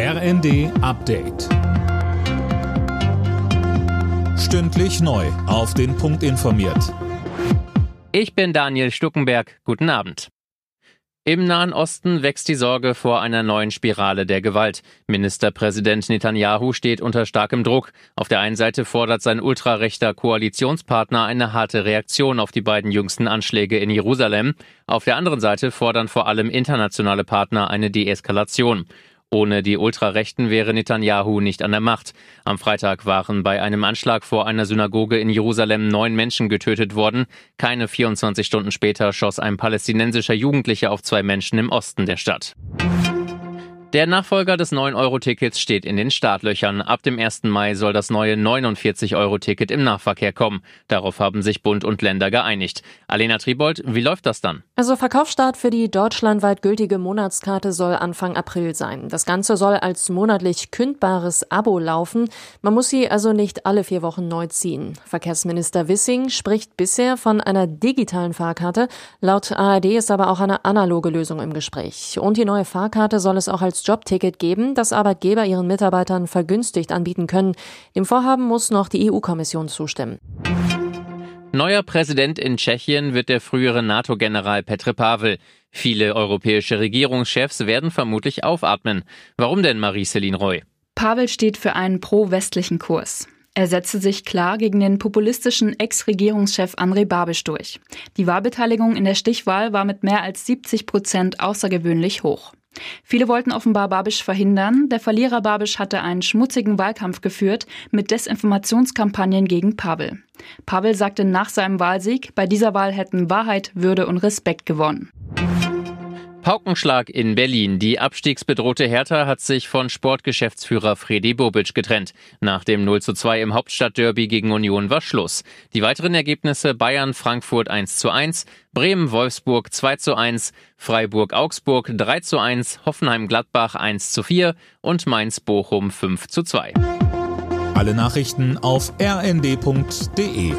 RND Update. Stündlich neu. Auf den Punkt informiert. Ich bin Daniel Stuckenberg. Guten Abend. Im Nahen Osten wächst die Sorge vor einer neuen Spirale der Gewalt. Ministerpräsident Netanyahu steht unter starkem Druck. Auf der einen Seite fordert sein ultrarechter Koalitionspartner eine harte Reaktion auf die beiden jüngsten Anschläge in Jerusalem. Auf der anderen Seite fordern vor allem internationale Partner eine Deeskalation. Ohne die Ultrarechten wäre Netanyahu nicht an der Macht. Am Freitag waren bei einem Anschlag vor einer Synagoge in Jerusalem neun Menschen getötet worden. Keine 24 Stunden später schoss ein palästinensischer Jugendlicher auf zwei Menschen im Osten der Stadt. Der Nachfolger des 9-Euro-Tickets steht in den Startlöchern. Ab dem 1. Mai soll das neue 49-Euro-Ticket im Nahverkehr kommen. Darauf haben sich Bund und Länder geeinigt. Alena Tribold, wie läuft das dann? Also Verkaufsstart für die deutschlandweit gültige Monatskarte soll Anfang April sein. Das Ganze soll als monatlich kündbares Abo laufen. Man muss sie also nicht alle vier Wochen neu ziehen. Verkehrsminister Wissing spricht bisher von einer digitalen Fahrkarte. Laut ARD ist aber auch eine analoge Lösung im Gespräch. Und die neue Fahrkarte soll es auch als Jobticket geben, das Arbeitgeber ihren Mitarbeitern vergünstigt anbieten können. Dem Vorhaben muss noch die EU-Kommission zustimmen. Neuer Präsident in Tschechien wird der frühere NATO-General Petr Pavel. Viele europäische Regierungschefs werden vermutlich aufatmen. Warum denn, Marie-Céline Roy? Pavel steht für einen pro-westlichen Kurs. Er setzte sich klar gegen den populistischen Ex-Regierungschef André Babisch durch. Die Wahlbeteiligung in der Stichwahl war mit mehr als 70 Prozent außergewöhnlich hoch. Viele wollten offenbar Babisch verhindern. Der Verlierer Babisch hatte einen schmutzigen Wahlkampf geführt mit Desinformationskampagnen gegen Pavel. Pavel sagte nach seinem Wahlsieg, bei dieser Wahl hätten Wahrheit, Würde und Respekt gewonnen. Paukenschlag in Berlin. Die abstiegsbedrohte Hertha hat sich von Sportgeschäftsführer Fredi Bobic getrennt. Nach dem 0 zu 2 im Hauptstadtderby gegen Union war Schluss. Die weiteren Ergebnisse Bayern Frankfurt 1 zu 1, Bremen Wolfsburg 2 zu 1, Freiburg Augsburg 3 zu 1, Hoffenheim Gladbach 1 zu 4 und Mainz Bochum 5 zu 2. Alle Nachrichten auf rnd.de